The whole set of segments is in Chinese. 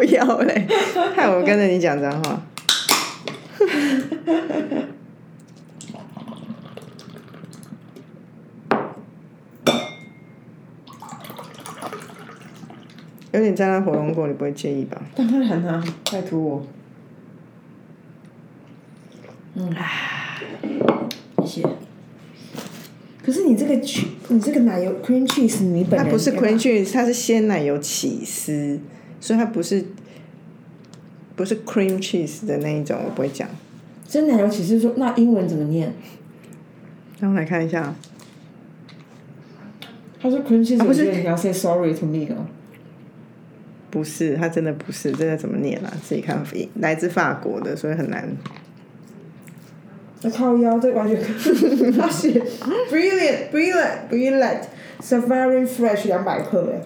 靠腰嘞，害我跟着你讲脏话。有点沾到火龙果，你不会介意吧？当然啦、拜托我。嗯，谢谢。可是你这个 che- 你这个奶油 cream cheese，你本人它不是要要 cream cheese，它是鲜奶油起司，所以它不是不是 cream cheese 的那一种，我不会讲。真奶油起司说，那英文怎么念？让我来看一下，他说 cream cheese，、啊不是你要 say sorry to me 哦。不是，它真的不是，这个怎么念啊？自己看，来自法国的，所以很难。那靠腰，这完全 他写 brilliant brilliant brilliant safari fresh 两百克哎，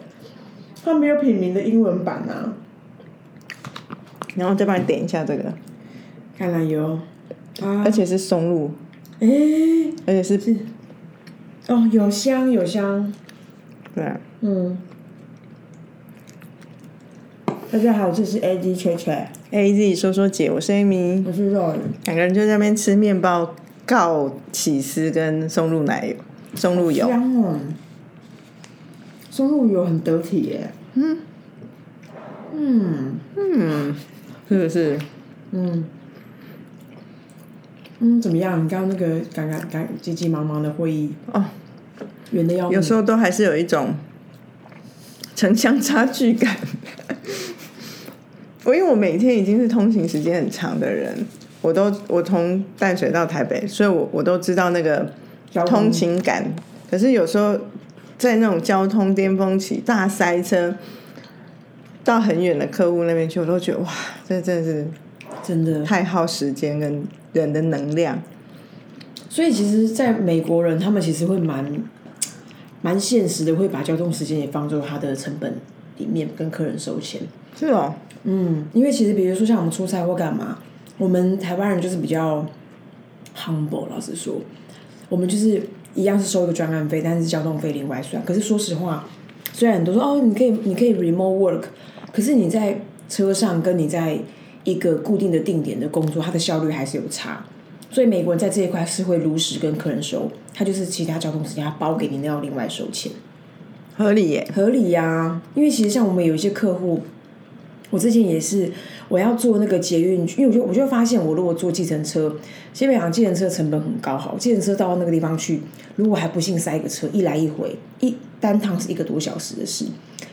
他没有品名的英文版啊。然后再帮你点一下这个，橄榄油啊。而，且是松露，哎、而且是哦，有香有香，对啊，嗯。大家好，这是 AD 雀雀，A Z 说说姐，我是 Amy，我是 Roy，。两个人就在那边吃面包，告起司跟松露奶油、松露油，香哦，松露油很得体耶。嗯。嗯嗯，是不是？嗯。嗯，怎么样？你刚刚那个赶赶赶急急忙忙的会议，哦，远的要命有时候都还是有一种城乡差距感。我 因为我每天已经是通勤时间很长的人，我都我从淡水到台北，所以我我都知道那个通勤感。可是有时候在那种交通巅峰期大塞车，到很远的客户那边去，我都觉得哇，这真的是真的。太耗时间跟人的能量。所以其实，在美国人他们其实会蛮蛮现实的，会把交通时间也放入他的成本里面，跟客人收钱。是哦，嗯，因为其实比如说像我们出差或干嘛，我们台湾人就是比较 humble，老实说，我们就是一样是收一个专案费，但是交通费另外算。可是说实话，虽然很多说哦，你可以你可以 remote work，可是你在车上跟你在一个固定的定点的工作，它的效率还是有差。所以美国人在这一块是会如实跟客人收，他就是其他交通时间他包给你，那要另外收钱。合理耶。合理呀、因为其实像我们有一些客户，我之前也是，我要坐那个捷运，因为我就我就发现，我如果坐计程车，基本上计程车成本很高，好，计程车到那个地方去，如果还不幸塞个车，一来一回，一单趟是一个多小时的事，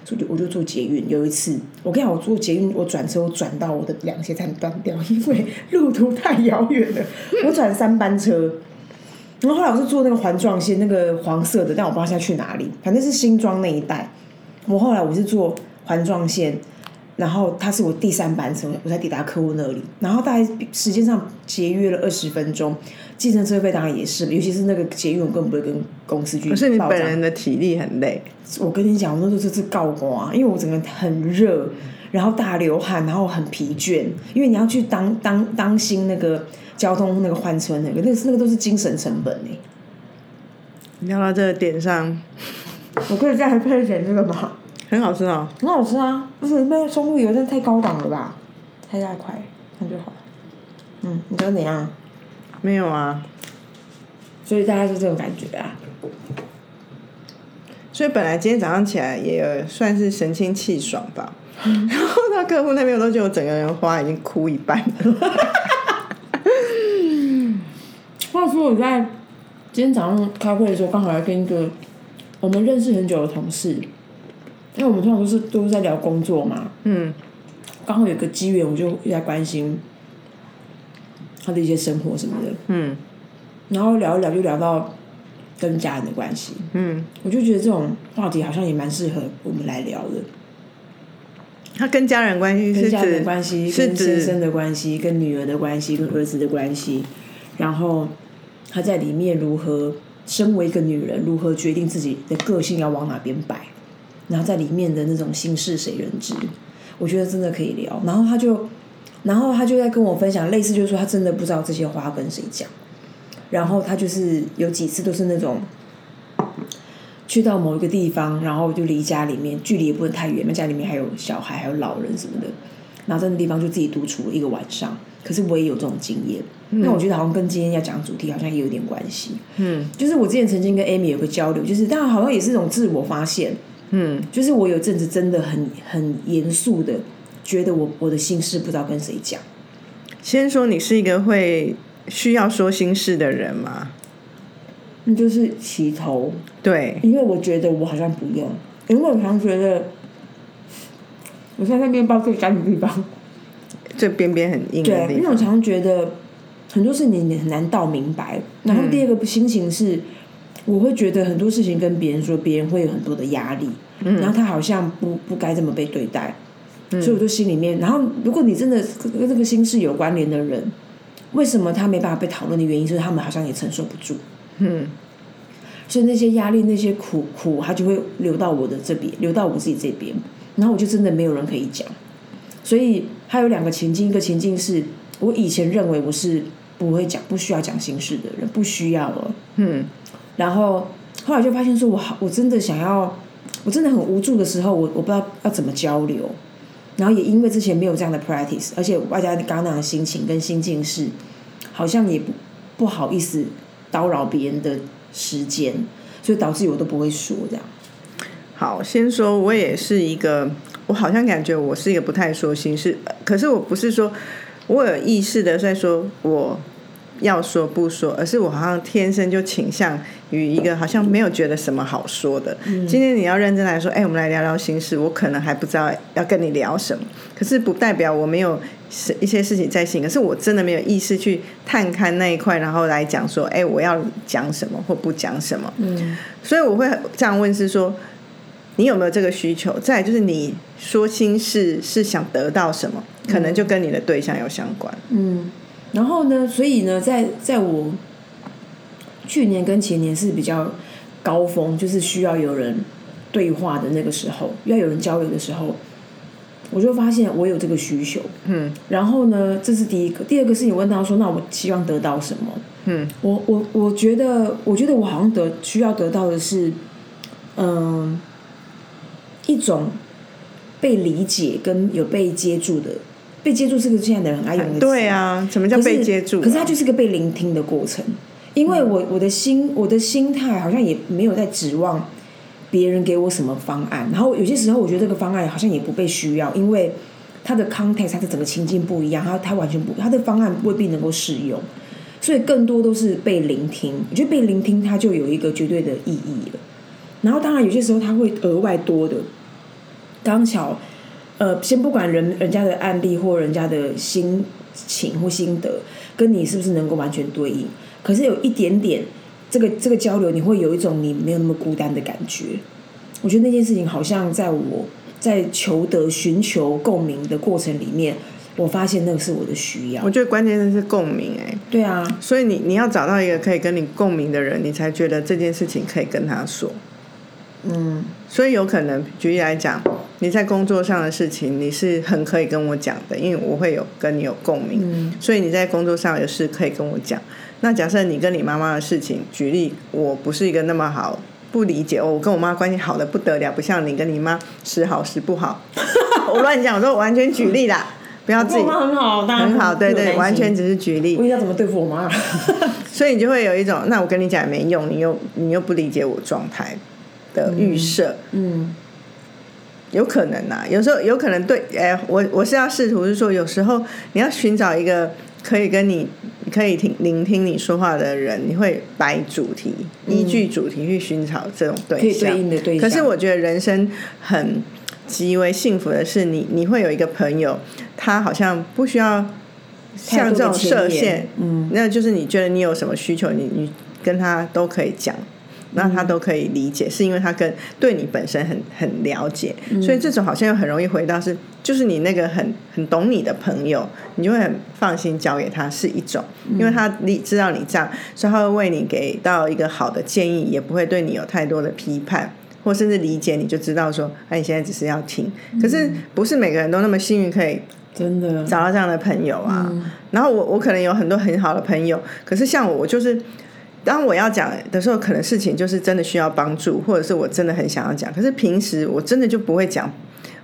所以我就坐捷运。有一次，我跟你讲，我坐捷运，我转车，我转到我的两节差点断掉，因为路途太遥远了，我转三班车。然后后来我是坐那个环状线，那个黄色的，但我不知道现在去哪里，反正是新庄那一带。我后来我是坐环状线，然后他是我第三班车，我才抵达客户那里。然后大概时间上节约了二十分钟，计程车费当然也是，尤其是那个捷运，我根本不会跟公司去可是你本人的体力很累，我跟你讲，我那时候就是告光，因为我整个很热，然后大流汗，然后很疲倦，因为你要去当当当心那个交通那个换车那个，那个那个都是精神成本哎。聊到这个点上，我可以再配点这个吗？很好吃哦。很好吃啊，不是那松露油真的太高档了吧？太大块，那就好。嗯，你觉得怎样？没有啊，所以大家是这种感觉啊。所以本来今天早上起来也有算是神清气爽吧。然后到客户那边，我都觉得我整个人花已经哭一半了。话说我在今天早上开会的时候，刚好要跟一个我们认识很久的同事，因为我们通常都是都是在聊工作嘛，嗯，刚好有个机缘，我就在关心他的一些生活什么的，嗯。然后聊一聊就聊到跟家人的关系，嗯，我就觉得这种话题好像也蛮适合我们来聊的，他跟家人关系是跟家人关系、是跟先生的关系、跟女儿的关系、跟儿子的关系，然后他在里面如何身为一个女人，如何决定自己的个性要往哪边摆，然后在里面的那种心事谁人知，我觉得真的可以聊。然后他就，然后他就在跟我分享，类似就是说他真的不知道这些话跟谁讲，然后他就是有几次都是那种。去到某一个地方，然后就离家里面距离也不能太远，那家里面还有小孩，还有老人什么的，然后在那地方就自己独处了一个晚上。可是我也有这种经验，那我觉得好像跟今天要讲的主题好像也有点关系。嗯就是我之前曾经跟 Amy 有个交流，就是当然好像也是一种自我发现，嗯就是我有阵子真的很很严肃的觉得我我的心事不知道跟谁讲。先说你是一个会需要说心事的人吗？那就是起头，对，因为我觉得我好像不用，因为我常觉得我现在在面包最干的地方，这边边很硬的对，地方。因为我常觉得很多事情你很难道明白。然后第二个心情是，我会觉得很多事情跟别人说，别人会有很多的压力，然后他好像不不该这么被对待，所以我就心里面。然后如果你真的跟这个心事有关联的人，为什么他没办法被讨论的原因，就是他们好像也承受不住。嗯所以那些压力、那些苦苦，他就会流到我的这边，流到我自己这边，然后我就真的没有人可以讲。所以还有两个情境，一个情境是我以前认为我是不会讲、不需要讲心事的人，不需要了。嗯然后后来就发现说我好，我真的想要，我真的很无助的时候，我我不知道要怎么交流。然后也因为之前没有这样的 practice，而且外加刚刚那的心情跟心境是，好像也不不好意思叨扰别人的时间，所以导致我都不会说这样。好，先说，我也是一个，我好像感觉我是一个不太说心事，可是我不是说我有意识的在说我要说不说，而是我好像天生就倾向于一个好像没有觉得什么好说的。今天你要认真来说，哎、我们来聊聊心事，我可能还不知道要跟你聊什么，可是不代表我没有一些事情在心，可是我真的没有意识去探看那一块，然后来讲说，哎、我要讲什么或不讲什么。嗯所以我会这样问是说，你有没有这个需求？再来就是你说心事是想得到什么，可能就跟你的对象有相关。嗯，然后呢，所以呢，在在我去年跟前年是比较高峰，就是需要有人对话的那个时候，要有人交流的时候，我就发现我有这个需求。嗯然后呢，这是第一个，第二个是你问他说，那我希望得到什么？嗯我我我觉得，我觉得我好像得需要得到的是，嗯，一种被理解跟有被接住的。被接住是个现在的人很爱用的词，对啊，什么叫被接住啊、可是它就是个被聆听的过程，因为我我的心我的心态好像也没有在指望别人给我什么方案，然后有些时候我觉得这个方案好像也不被需要，因为它的 context 它的整个情境不一样，它它完全不它的方案未必能够适用，所以更多都是被聆听。我觉得被聆听它就有一个绝对的意义了。然后当然有些时候它会额外多的，刚巧。呃，先不管人人家的案例或人家的心情或心得，跟你是不是能够完全对应，可是有一点点这个这个交流，你会有一种你没有那么孤单的感觉。我觉得那件事情好像在我在求得、寻求共鸣的过程里面，我发现那个是我的需要我。觉得关键是共鸣哎、对啊，所以你你要找到一个可以跟你共鸣的人，你才觉得这件事情可以跟他说。嗯所以有可能，举例来讲，你在工作上的事情，你是很可以跟我讲的，因为我会有跟你有共鸣，嗯所以你在工作上有事可以跟我讲。那假设你跟你妈妈的事情，举例，我不是一个那么好，不理解哦，我跟我妈关系好的不得了，不像你跟你妈时好时不好。我乱讲，我说我完全举例啦，不要自己我妈很好，大家很好，对对，完全只是举例我。要怎么对付我妈？所以你就会有一种，那我跟你讲也没用，你又你又不理解我状态的预设，嗯有可能啊，有时候有可能对，哎，我我是要试图是说，有时候你要寻找一个可以跟你可以听聆听你说话的人，你会摆主题，依据主题去寻找这种可以对象。对应的对象。可是我觉得人生很极为幸福的是你，你会有一个朋友，他好像不需要像这种设限，嗯，那就是你觉得你有什么需求，你你跟他都可以讲，那他都可以理解，是因为他跟对你本身很很了解，所以这种好像又很容易回到是，就是你那个很很懂你的朋友，你就会很放心交给他是一种，因为他理知道你这样，所以他会为你给到一个好的建议，也不会对你有太多的批判。或甚至理解你就知道说，哎，你现在只是要听，可是不是每个人都那么幸运可以真的找到这样的朋友啊。然后我我可能有很多很好的朋友，可是像我，我就是当我要讲的时候，可能事情就是真的需要帮助，或者是我真的很想要讲。可是平时我真的就不会讲，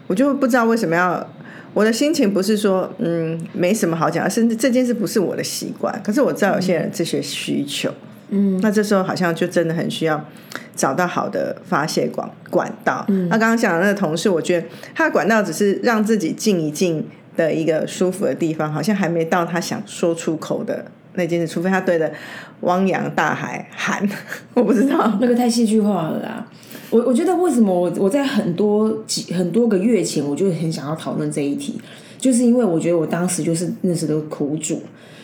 我就不知道为什么要。我的心情不是说嗯没什么好讲，甚至这件事不是我的习惯。可是我知道有些人这些需求，嗯，那这时候好像就真的很需要找到好的发泄管管道。那刚刚讲的那个同事，我觉得他的管道只是让自己静一静的一个舒服的地方，好像还没到他想说出口的。那件事，除非他对着汪洋大海喊，我不知道那个太戏剧化了啦。我我觉得为什么我我在很多几很多个月前，我就很想要讨论这一题，就是因为我觉得我当时就是那时的苦主，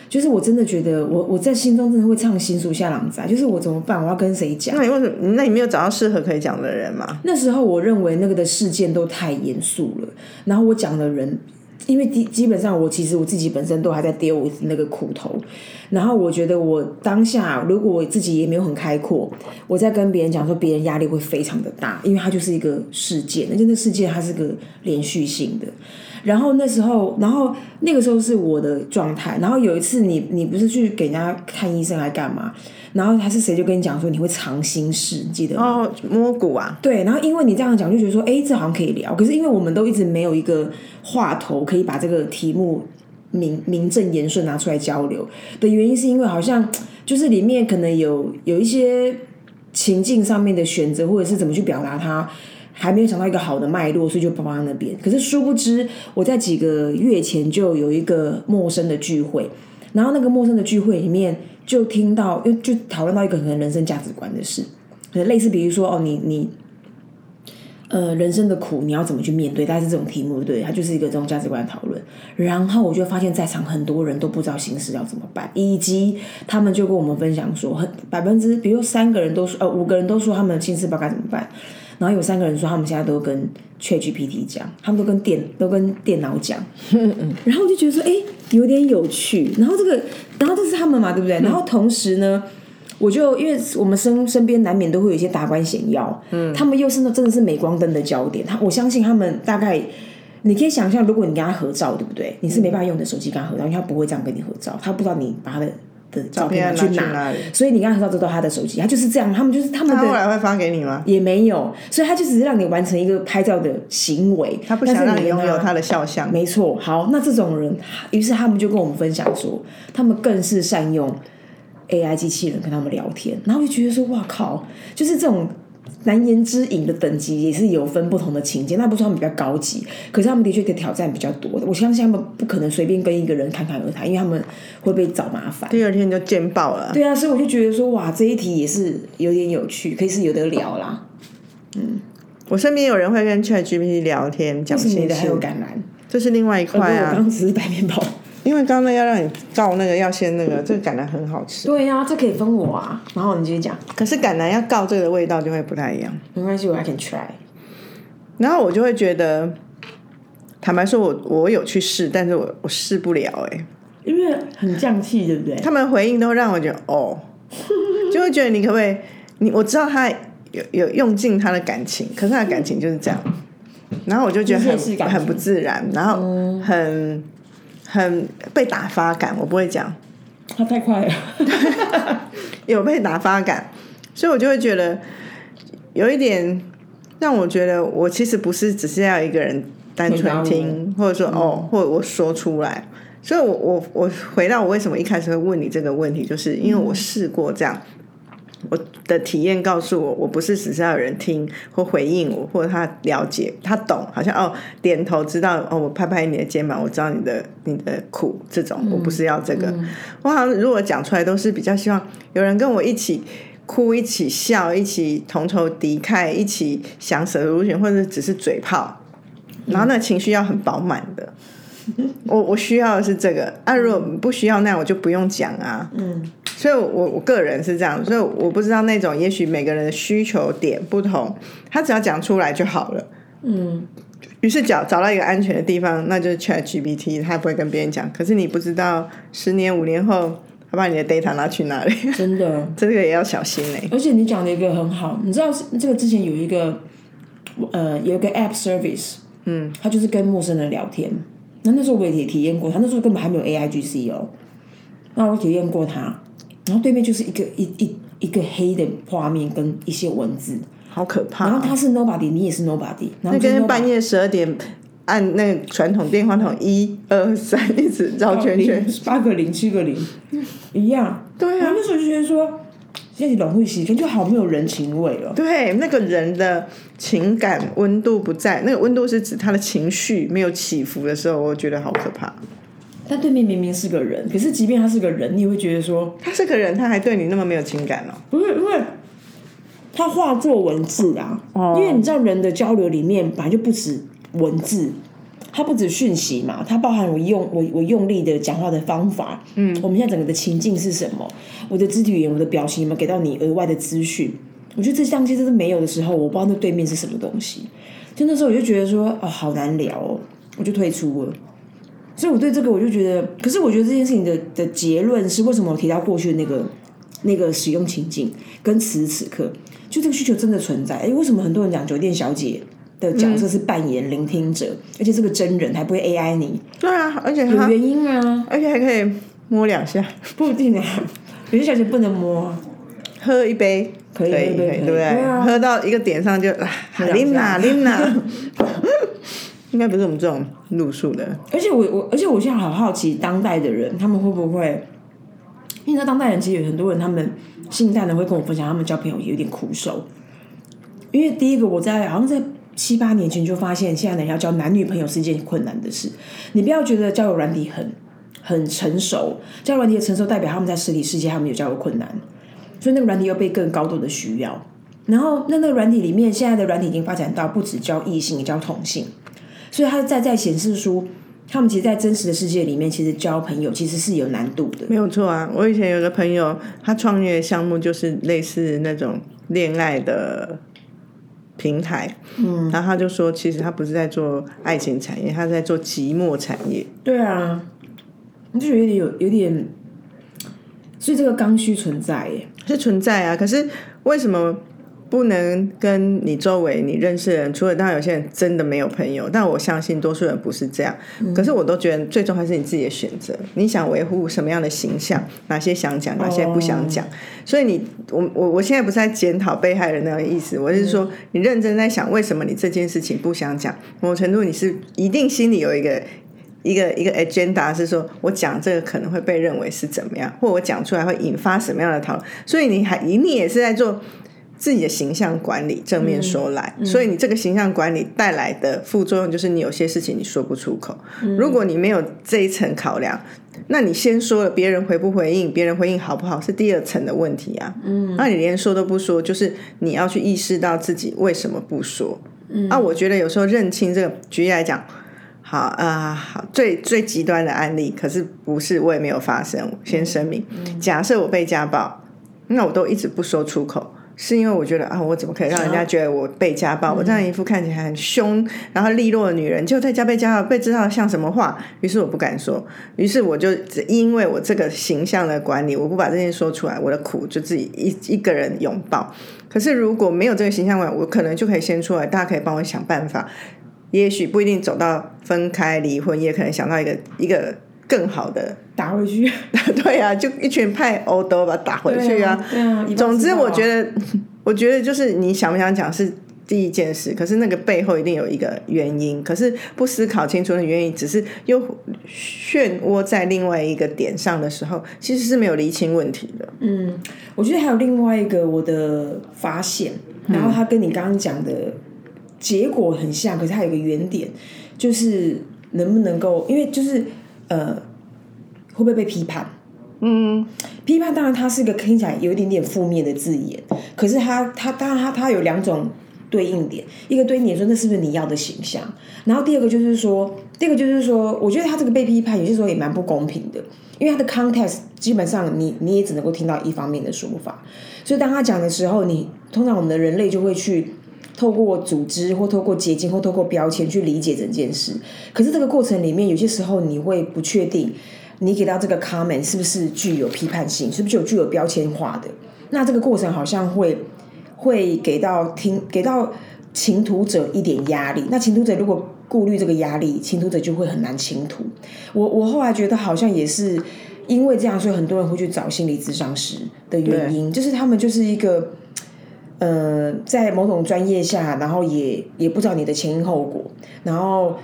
就是我真的觉得我我在心中真的会唱心属下狼仔，就是我怎么办？我要跟谁讲？那你为什么？那你没有找到适合可以讲的人吗？那时候我认为那个的事件都太严肃了，然后我讲的人。因为基基本上我其实我自己本身都还在 deal with 那个苦头，然后我觉得我当下如果我自己也没有很开阔，我在跟别人讲说，别人压力会非常的大，因为它就是一个事件，而且那事件它是个连续性的。然后那时候，然后那个时候是我的状态。然后有一次，你你不是去给人家看医生来干嘛？然后还是谁就跟你讲说你会藏心事，记得哦，摸骨啊。对，然后因为你这样讲，就觉得说，哎，这好像可以聊。可是因为我们都一直没有一个话头可以把这个题目名名正言顺拿出来交流的原因，是因为好像就是里面可能有有一些情境上面的选择，或者是怎么去表达它。还没有想到一个好的脉络，所以就放在那边。可是殊不知，我在几个月前就有一个陌生的聚会，然后那个陌生的聚会里面就听到，就就讨论到一个可能人生价值观的事，可能类似比如说哦，你你，呃，人生的苦你要怎么去面对？大概是这种题目，对，它就是一个这种价值观讨论。然后我就发现，在场很多人都不知道形势要怎么办，以及他们就跟我们分享说，很百分之，比如三个人都说，呃，五个人都说他们心事不知道该怎么办。然后有三个人说，他们现在都跟 ChatGPT 讲，他们都跟电都跟电脑讲，然后我就觉得说，哎，有点有趣。然后这个，然后这是他们嘛，对不对？然后同时呢，我就因为我们身身边难免都会有一些达官显要，嗯，他们又是那真的是镁光灯的焦点。他我相信他们大概，你可以想象，如果你跟他合照，对不对？你是没办法用你的手机跟他合照，因为他不会这样跟你合照，他不知道你把他的。的照片去拿，所以你刚才知道这都他的手机，他就是这样，他们就是他们的。他后来会发给你吗？也没有，所以他就只是让你完成一个拍照的行为，他不想让你拥有他的肖像。没错，好，那这种人，于是他们就跟我们分享说，他们更是善用 AI 机器人跟他们聊天，然后就觉得说，哇靠，就是这种。难言之隐的等级也是有分不同的情节，那不说他们比较高级，可是他们的确的挑战比较多的。我相信他们不可能随便跟一个人侃侃而谈，因为他们会被找麻烦。第二天就见报了。对啊，所以我就觉得说，哇，这一题也是有点有趣，可以是有得聊啦。嗯，我身边有人会跟 ChatGPT 聊天，讲心事，还有感染，这是另外一块啊。我刚只是白面包。因为刚刚要让你告那个要先那个，这个橄榄很好吃。对呀，这可以分我啊。然后你继续讲。可是橄榄要告这个的味道就会不太一样。没关系，我 I can try。然后我就会觉得，坦白说，我我有去试，但是我我试不了哎。因为很降气，对不对？他们回应都让我觉得哦，就会觉得你可不可以？你我知道他有有用尽他的感情，可是他的感情就是这样。然后我就觉得很很不自然，然后很。很被打发感，我不会讲，他太快了，有被打发感，所以我就会觉得有一点让我觉得，我其实不是只是要一个人单纯听，或者说哦，或者我说出来，所以我我我回到我为什么一开始会问你这个问题，就是因为我试过这样。我的体验告诉我，我不是只是要有人听或回应我，或者他了解、他懂，好像哦点头知道哦，我拍拍你的肩膀，我知道你的你的苦，这种我不是要这个。我好像如果讲出来，都是比较希望有人跟我一起哭、一起笑、一起同仇敌忾、一起想舍如选，或者只是嘴炮，然后那情绪要很饱满的。我我需要的是这个啊，如果不需要那我就不用讲啊。嗯，所以，我我个人是这样，所以我不知道那种，也许每个人的需求点不同，他只要讲出来就好了。嗯，于是找找到一个安全的地方，那就是 Chat GPT，他不会跟别人讲。可是你不知道十年五年后，他把你的 data 拿去哪里？真的，这个也要小心嘞。而且你讲的一个很好，你知道这个之前有一个呃有一个 app service，嗯，他就是跟陌生人聊天。那那时候我也体验过，他那时候根本还没有 A I G C 哦。那我体验过他，然后对面就是一个一一一个黑的画面跟一些文字，好可怕、然后他是 nobody，你也是 nobody，然后那跟半夜十二点按那个传统电话筒一二三一直绕圈圈，八个零七个零一样。对啊，那时候就觉得说，现在冷会习感就好没有人情味了。对，那个人的情感温度不在，那个温度是指他的情绪没有起伏的时候，我觉得好可怕。但对面明明是个人，可是即便他是个人，你也会觉得说，他是个人，他还对你那么没有情感哦。不是因为他化作文字啊，哦因为你知道人的交流里面本来就不止文字。它不止讯息嘛，它包含我用我我用力的讲话的方法，嗯，我们现在整个的情境是什么？我的肢体语言、我的表情有没有给到你额外的资讯？我觉得这相机真是没有的时候，我不知道那对面是什么东西。就那时候我就觉得说，哦，好难聊哦，我就退出了。所以我对这个我就觉得，可是我觉得这件事情的的结论是，为什么我提到过去的那个那个使用情境跟此时此刻，就这个需求真的存在。哎，为什么很多人讲酒店小姐的角色是扮演聆听者，而且是个真人，还不会 AI 你？对啊，而且他，有原因啊，而且还可以摸两下，不一定啊。有些小姐不能摸啊，喝一杯可以对不对？喝到一个点上就啊，两琳娜下琳娜，应该不是我们这种路数的。而且我我而且我现在好好奇，当代的人他们会不会？因为你知道当代人其实有很多人，他们性淡的会跟我分享，他们交朋友有点苦手。因为第一个，我在好像在七八年前就发现，现在人要交男女朋友是一件困难的事。你不要觉得交友软体很很成熟，交友软体的成熟代表他们在实体世界他们有交友困难，所以那个软体又被更高度的需要。然后那那个软体里面，现在的软体已经发展到不只交异性，也交同性，所以他在在显示出他们其实，在真实的世界里面，其实交朋友其实是有难度的。没有错啊，我以前有个朋友，他创业的项目就是类似那种恋爱的平台，嗯，然后他就说，其实他不是在做爱情产业，他在做寂寞产业。对啊，你就觉得有点有有点，所以这个刚需存在耶。是存在啊，可是为什么不能跟你周围你认识的人？除了当然有些人真的没有朋友，但我相信多数人不是这样。可是我都觉得最终还是你自己的选择，你想维护什么样的形象，哪些想讲，哪些不想讲。所以你我我我现在不是在检讨被害人那个意思，我是说你认真在想为什么你这件事情不想讲，某程度你是一定心里有一个。一个一个 agenda 是说，我讲这个可能会被认为是怎么样，或我讲出来会引发什么样的讨论，所以你还你也是在做自己的形象管理。正面说来，所以你这个形象管理带来的副作用就是你有些事情你说不出口。如果你没有这一层考量，那你先说了，别人回不回应，别人回应好不好是第二层的问题啊。嗯，那你连说都不说，就是你要去意识到自己为什么不说。嗯，啊，我觉得有时候认清这个，举例来讲。好啊、呃，好，最最极端的案例，可是不是我也没有发生。先声明，假设我被家暴，那我都一直不说出口，是因为我觉得啊，我怎么可以让人家觉得我被家暴？我这样一副看起来很凶，然后利落的女人，就在家被家暴，被知道像什么话？于是我不敢说，于是我就只因为我这个形象的管理，我不把这件事说出来，我的苦就自己一一个人拥抱。可是如果没有这个形象管理，我可能就可以先出来，大家可以帮我想办法。也许不一定走到分开离婚，也可能想到一个一个更好的打回去。对啊，就一群派欧都把它打回去啊。对啊，总之，我觉得得，我觉得就是你想不想讲是第一件事，可是那个背后一定有一个原因，可是不思考清楚的原因，只是又漩涡在另外一个点上的时候，其实是没有厘清问题的。嗯，我觉得还有另外一个我的发现，然后它跟你刚刚讲的结果很像，可是它有一个原点，就是能不能够，因为就是呃，会不会被批判？嗯，批判当然它是一个听起来有一点点负面的字眼，可是它它当然它它有两种对应点，一个对应点说那是不是你要的形象，然后第二个就是说，第二个就是说，我觉得他这个被批判有些时候也蛮不公平的，因为他的 context 基本上你你也只能够听到一方面的说法，所以当他讲的时候，你通常我们的人类就会去。透过组织或透过结晶或透过标签去理解整件事，可是这个过程里面，有些时候你会不确定，你给到这个 comment 是不是具有批判性，是不是有具有标签化的？那这个过程好像会会给到听给到倾吐者一点压力。那倾吐者如果顾虑这个压力，倾吐者就会很难倾吐。我我后来觉得好像也是因为这样，所以很多人会去找心理咨商师的原因，就是他们就是一个，呃，在某种专业下，然后也也不知道你的前因后果，然后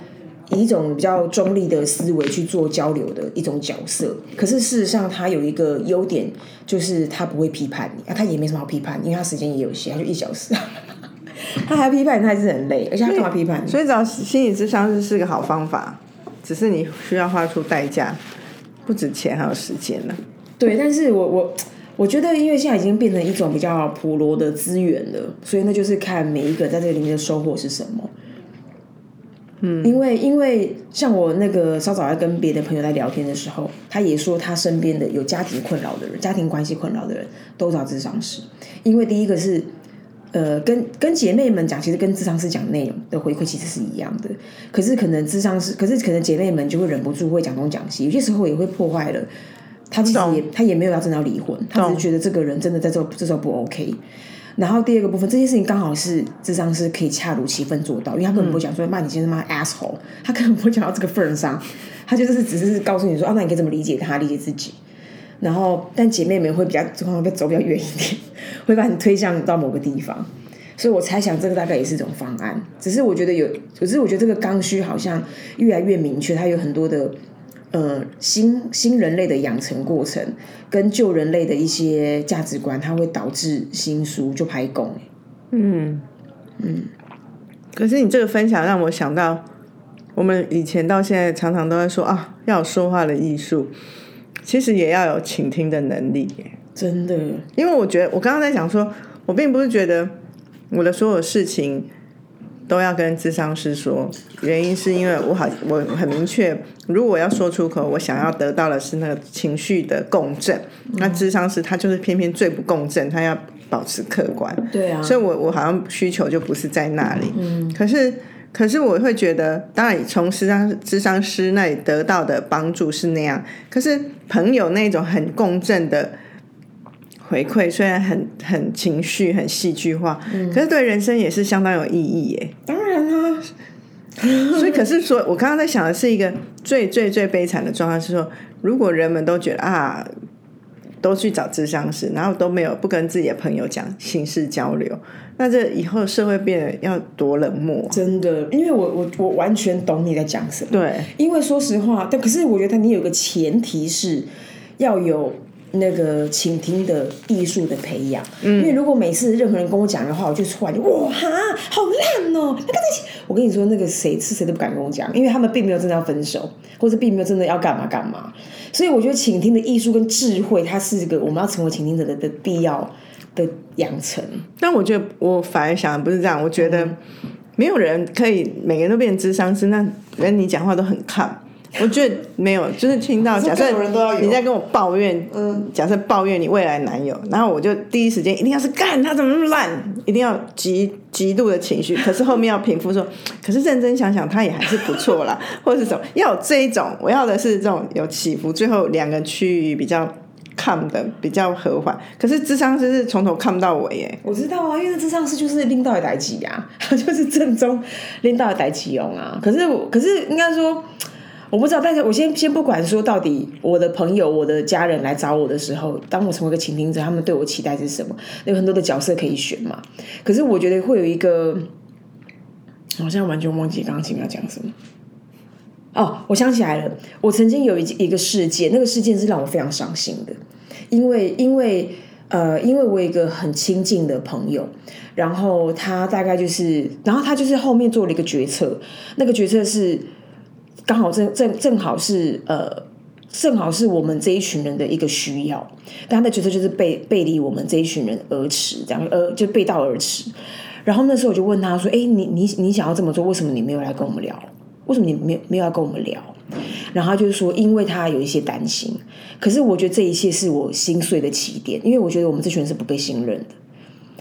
以一种比较中立的思维去做交流的一种角色。可是事实上，他有一个优点，就是他不会批判你啊，他也没什么好批判，因为他时间也有限，他就一小时。他还批判，他还是很累，而且他干嘛批判？所以找心理咨商师是个好方法，只是你需要花出代价，不止钱还有时间呢。对，但是我我我觉得，因为现在已经变成一种比较普罗的资源了，所以那就是看每一个在这个里面的收获是什么。嗯，因为因为像我那个稍早在跟别的朋友在聊天的时候，他也说他身边的有家庭困扰的人、家庭关系困扰的人都找智商师，因为第一个是。呃，跟跟姐妹们讲，其实跟智商师讲内容的回馈其实是一样的。可是可能智商师，可是可能姐妹们就会忍不住会讲东讲西，有些时候也会破坏了。他其实也他也没有要真的要离婚，他只是觉得这个人真的在这这时候不 OK。然后第二个部分，这件事情刚好是智商是可以恰如其分做到，因为他根本不会讲说骂你先生骂 asshole，他根本不会讲到这个份上，他就是只是告诉你说啊，那你可以怎么理解他，理解自己。然后，但姐妹们会比较，可能会走比较远一点，会把你推向到某个地方。所以我猜想，这个大概也是一种方案。只是我觉得有，只是我觉得这个刚需好像越来越明确，它有很多的呃新新人类的养成过程，跟旧人类的一些价值观，它会导致新书就排拱。嗯嗯。可是你这个分享让我想到，我们以前到现在常常都在说啊，要有说话的艺术。其实也要有倾听的能力，真的。因为我觉得，我刚刚在讲说，我并不是觉得我的所有事情都要跟智商师说，原因是因为我好，我很明确，如果要说出口，我想要得到的是那个情绪的共振，那智商师他就是偏偏最不共振，他要保持客观，对啊，所以我我好像需求就不是在那里，嗯，可是。可是我会觉得，当然从智商智商师那里得到的帮助是那样。可是朋友那种很共振的回馈，虽然很很情绪、很戏剧化，可是对人生也是相当有意义耶。当然啦，所以可是说，我刚刚在想的是一个最最最悲惨的状况是说，如果人们都觉得啊。都去找智商师，然后都没有不跟自己的朋友讲心事交流，那这以后社会变得要多冷漠？真的，因为我我我完全懂你在讲什么。对，因为说实话，但可是我觉得你有个前提是要有那个倾听的艺术的培养。嗯，因为如果每次任何人跟我讲的话，我就突然就哇哈，好烂哦！那个我跟你说，那个谁是谁都不敢跟我讲，因为他们并没有真的要分手，或者并没有真的要干嘛干嘛。所以我觉得倾听的艺术跟智慧，它是一个我们要成为倾听者的的必要的养成。但我觉得我反而想的不是这样，我觉得没有人可以每个人都变成智商是，那跟你讲话都很看。我觉得没有，就是听到假设你在跟我抱怨，嗯，假设抱怨你未来男友，然后我就第一时间一定要是干他怎么那么烂，一定要极极度的情绪，可是后面要平复说，可是认真想想他也还是不错啦，或者是什么，要有这一种，我要的是这种有起伏，最后两个区域比较 calm 的比较和缓。可是智商师是从头看不到尾耶，我知道啊，因为智商师就是拎到的代机啊，就是正宗拎到的代机用啊。可是可是应该说。我不知道，但是我先先不管说到底，我的朋友、我的家人来找我的时候，当我成为一个倾听者，他们对我期待是什么？有很多的角色可以选嘛。可是我觉得会有一个，好像完全忘记刚刚要讲什么。哦，我想起来了，我曾经有一一个事件，那个事件是让我非常伤心的，因为因为呃，因为我有一个很亲近的朋友，然后他大概就是，然后他就是后面做了一个决策，那个决策是。刚好正正正好是呃，正好是我们这一群人的一个需要，但他的角色就是背背离我们这一群人而驰，这样呃就背道而驰。然后那时候我就问他说：“哎，你你你想要这么做，为什么你没有来跟我们聊？为什么你没有没有要跟我们聊？”然后他就是说，因为他有一些担心。可是我觉得这一切是我心碎的起点，因为我觉得我们这群人是不被信任的。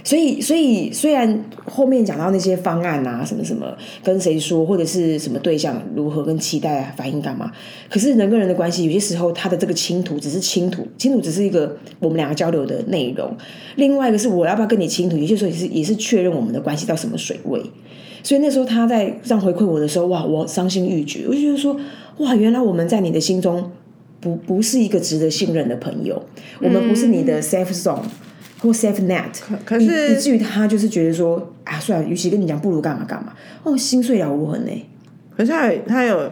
所以，所以虽然后面讲到那些方案啊，什么什么，跟谁说，或者是什么对象如何跟期待啊反应干嘛，可是人跟人的关系，有些时候他的这个倾吐只是倾吐，倾吐只是一个我们两个交流的内容。另外一个是我要不要跟你倾吐，有些时候也是也是确认我们的关系到什么水位。所以那时候他在这样回馈我的时候，哇，我伤心欲绝。我就觉得说，哇，原来我们在你的心中不不是一个值得信任的朋友，我们不是你的 safe zone 或 safe net，可是以至于他就是觉得说啊，算了，与其跟你讲，不如干嘛干嘛，哦，心碎了无痕呢。可是他有他有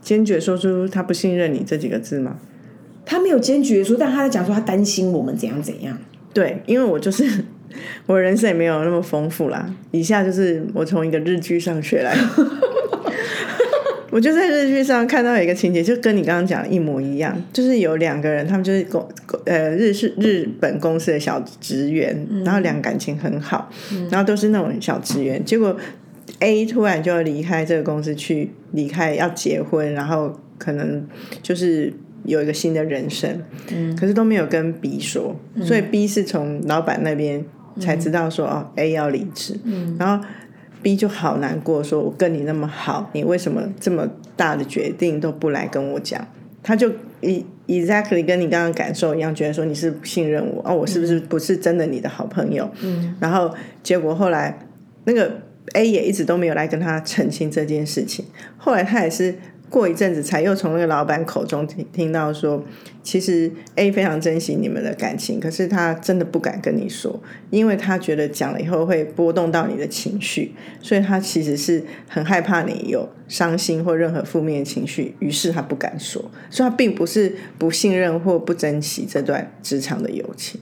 坚决说出他不信任你这几个字吗？他没有坚决说，但他在讲说他担心我们怎样怎样。对，因为我就是我人生也没有那么丰富啦。以下就是我从一个日剧上学来，我就在日剧上看到一个情节，就跟你刚刚讲的一模一样，就是有两个人，他们就是公呃日是日本公司的小职员，然后两感情很好，然后都是那种小职员，结果 A 突然就要离开这个公司去离开要结婚，然后可能就是有一个新的人生，可是都没有跟 B 说，所以 B 是从老板那边才知道说、哦 A 要离职，然后 B 就好难过，说我跟你那么好，你为什么这么大的决定都不来跟我讲？他就 e exactly 跟你刚刚感受一样，觉得说你是不信任我哦，我是不是不是真的你的好朋友？嗯，然后结果后来那个 A 也一直都没有来跟他澄清这件事情，后来他也是过一阵子才又从那个老板口中听听到说，其实 A 非常珍惜你们的感情，可是他真的不敢跟你说，因为他觉得讲了以后会波动到你的情绪，所以他其实是很害怕你有伤心或任何负面的情绪，于是他不敢说，所以他并不是不信任或不珍惜这段职场的友情。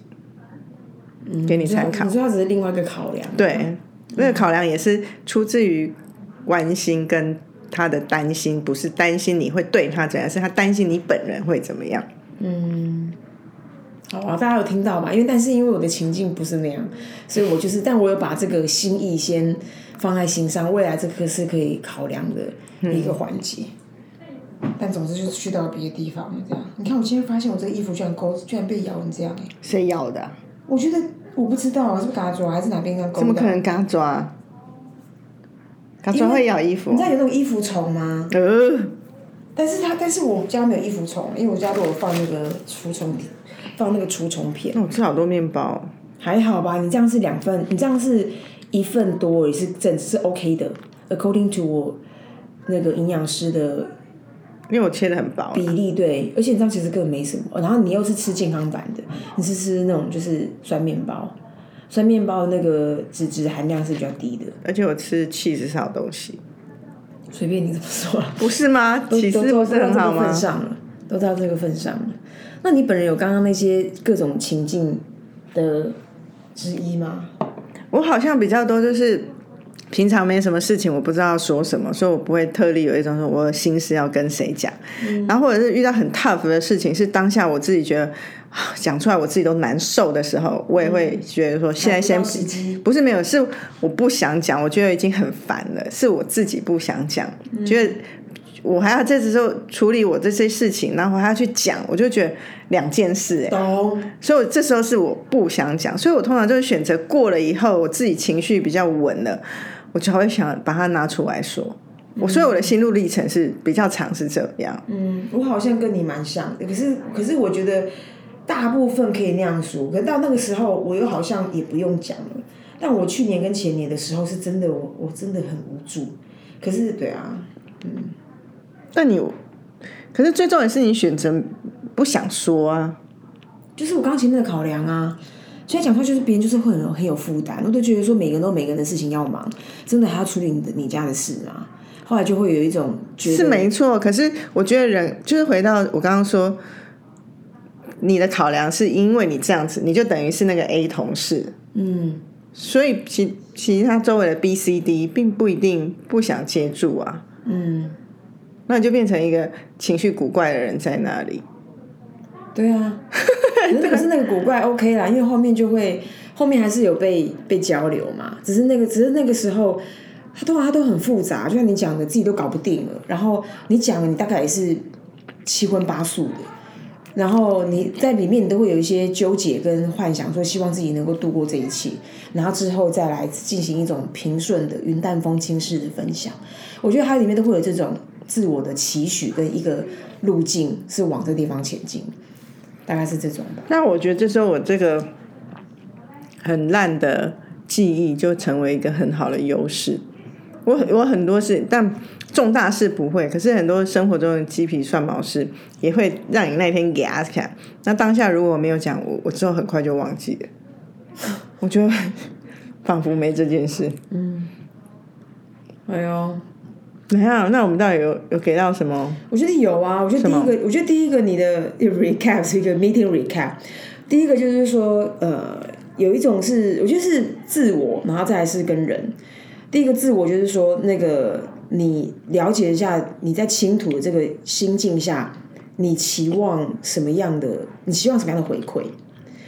给你参考你。说他只是另外一个考量。对，那个考量也是出自于关心跟他的担心，不是担心你会对他怎样，是他担心你本人会怎么样。嗯好啊，大家有听到吧？因为但是因为我的情境不是那样，所以我就是，但我有把这个心意先放在心上，未来这个是可以考量的一个环节。但总之就是去到别的地方这样。你看我今天发现我这个衣服居然勾，居然被咬成这样哎、谁咬的啊、我觉得我不知道啊，是不是嘎抓还是哪边刚勾到？怎么可能嘎抓？嘎抓会咬衣服你知？道有那种衣服虫吗？呃，但是它，但是我家没有衣服虫，因为我家都有放那个除虫片，放那个除虫片。那我吃好多面包。还好吧，你这样是两份，你这样是一份多也是整是 OK 的，according to 我那个营养师的因为我切的很薄，比例对，而且你这样其实根本没什么，然后你又是吃健康版的，你是吃那种就是酸面包，酸面包那个脂质含量是比较低的，而且我吃 cheese 少东西，随便你怎么说啦，不是吗？都都都起司不是很好吗到这个份？上了，都到这个份上了。那你本人有刚刚那些各种情境的之一吗？我好像比较多就是平常没什么事情，我不知道说什么，所以我不会特例有一种说我的心事要跟谁讲。然后或者是遇到很 tough 的事情，是当下我自己觉得啊讲出来我自己都难受的时候，我也会觉得说现在先找不不是没有，是我不想讲，我觉得已经很烦了，是我自己不想讲，觉得。我还要这时候处理我这些事情，然后我还要去讲，我就觉得两件事哎、懂，所以我这时候是我不想讲，所以我通常就是选择过了以后，我自己情绪比较稳了，我才会想把它拿出来说。我所以我的心路历程是比较长，是这样。嗯，我好像跟你蛮像的，可是可是我觉得大部分可以那样说，可是到那个时候我又好像也不用讲了。但我去年跟前年的时候是真的，我我真的很无助。可是对啊，嗯但你，可是最重要的是你选择不想说啊。就是我刚刚前面的考量啊。现在讲出来就是别人就是会很有很有负担，我都觉得说每个人都有每个人的事情要忙，真的还要处理你的你家的事啊？后来就会有一种觉得是没错，可是我觉得人就是回到我刚刚说，你的考量是因为你这样子，你就等于是那个 A 同事，嗯，所以其其他周围的 B、C、D 并不一定不想接住啊，嗯，那你就变成一个情绪古怪的人在那里。对啊，可是那个古怪 OK 啦，因为后面就会后面还是有被被交流嘛，只是那个只是那个时候，他都他都很复杂，就像你讲的，自己都搞不定了，然后你讲了，你大概也是七荤八素的。然后你在里面，你都会有一些纠结跟幻想，说希望自己能够度过这一切，然后之后再来进行一种平顺的云淡风轻式的分享。我觉得它里面都会有这种自我的期许跟一个路径是往这地方前进，大概是这种吧。那我觉得这时候我这个很烂的记忆就成为一个很好的优势。我我很多事，但重大事不会，可是很多生活中的鸡皮蒜毛事也会让你那天给阿卡。那当下如果我没有讲，我我之后很快就忘记了，我就仿佛没这件事。嗯哎呦，等一下，那我们到底有有给到什么？我觉得有啊，我觉得第一个，我觉得第一个你的 recap 是一个 meeting recap。第一个就是说，呃，有一种是我觉得是自我，然后再来是跟人。第一个自我就是说，那个你了解一下你在倾吐的这个心境下，你期望什么样的？你希望什么样的回馈？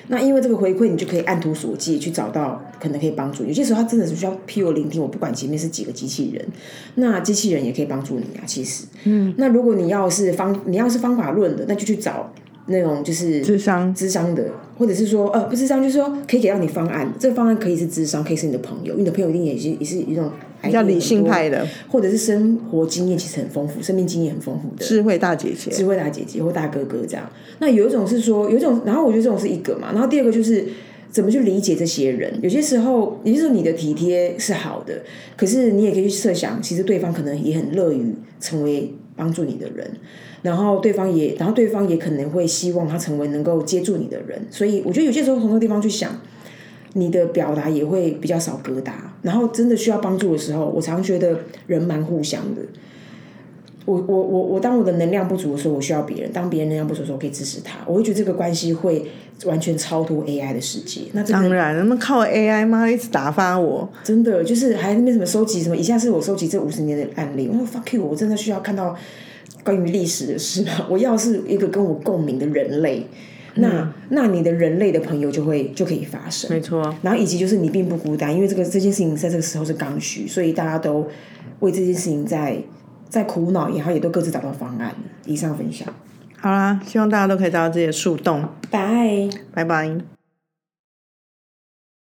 那因为这个回馈，你就可以按图索骥去找到可能可以帮助你。有些时候，他真的是需要 pure 聆听。我不管前面是几个机器人，那机器人也可以帮助你啊。其实，嗯，那如果你要是方，你要是方法论的，那就去找那种就是智商智商的，或者是说呃不智商，就是说可以给到你方案。这个方案可以是智商，可以是你的朋友，你的朋友一定也是也是一种比较理性派的，或者是生活经验其实很丰富，生命经验很丰富的智慧大姐姐、智慧大姐姐或大哥哥这样。那有一种是说，有一种，然后我觉得这种是一个嘛，然后第二个就是怎么去理解这些人。有些时候，也就是说你的体贴是好的，可是你也可以去设想，其实对方可能也很乐于成为帮助你的人，然后对方也，然后对方也可能会希望他成为能够接住你的人。所以我觉得有些时候从这个地方去想，你的表达也会比较少疙瘩。然后真的需要帮助的时候，我常常觉得人蛮互相的。我我我我当我的能量不足的时候，我需要别人；当别人能量不足的时候，我可以支持他。我会觉得这个关系会完全超脱 AI 的世界。那当然，那么靠 AI 吗？一直打发我，真的就是还那边什么收集什么？以下是我收集这五十年的案例。我说 fuck you，我真的需要看到关于历史的事。我要是一个跟我共鸣的人类，那那你的人类的朋友就会就可以发生。没错。然后以及就是你并不孤单，因为这个这件事情在这个时候是刚需，所以大家都为这件事情在。在苦恼，然后也都各自找到方案。以上分享，好啦，希望大家都可以找到自己的树洞。拜拜拜。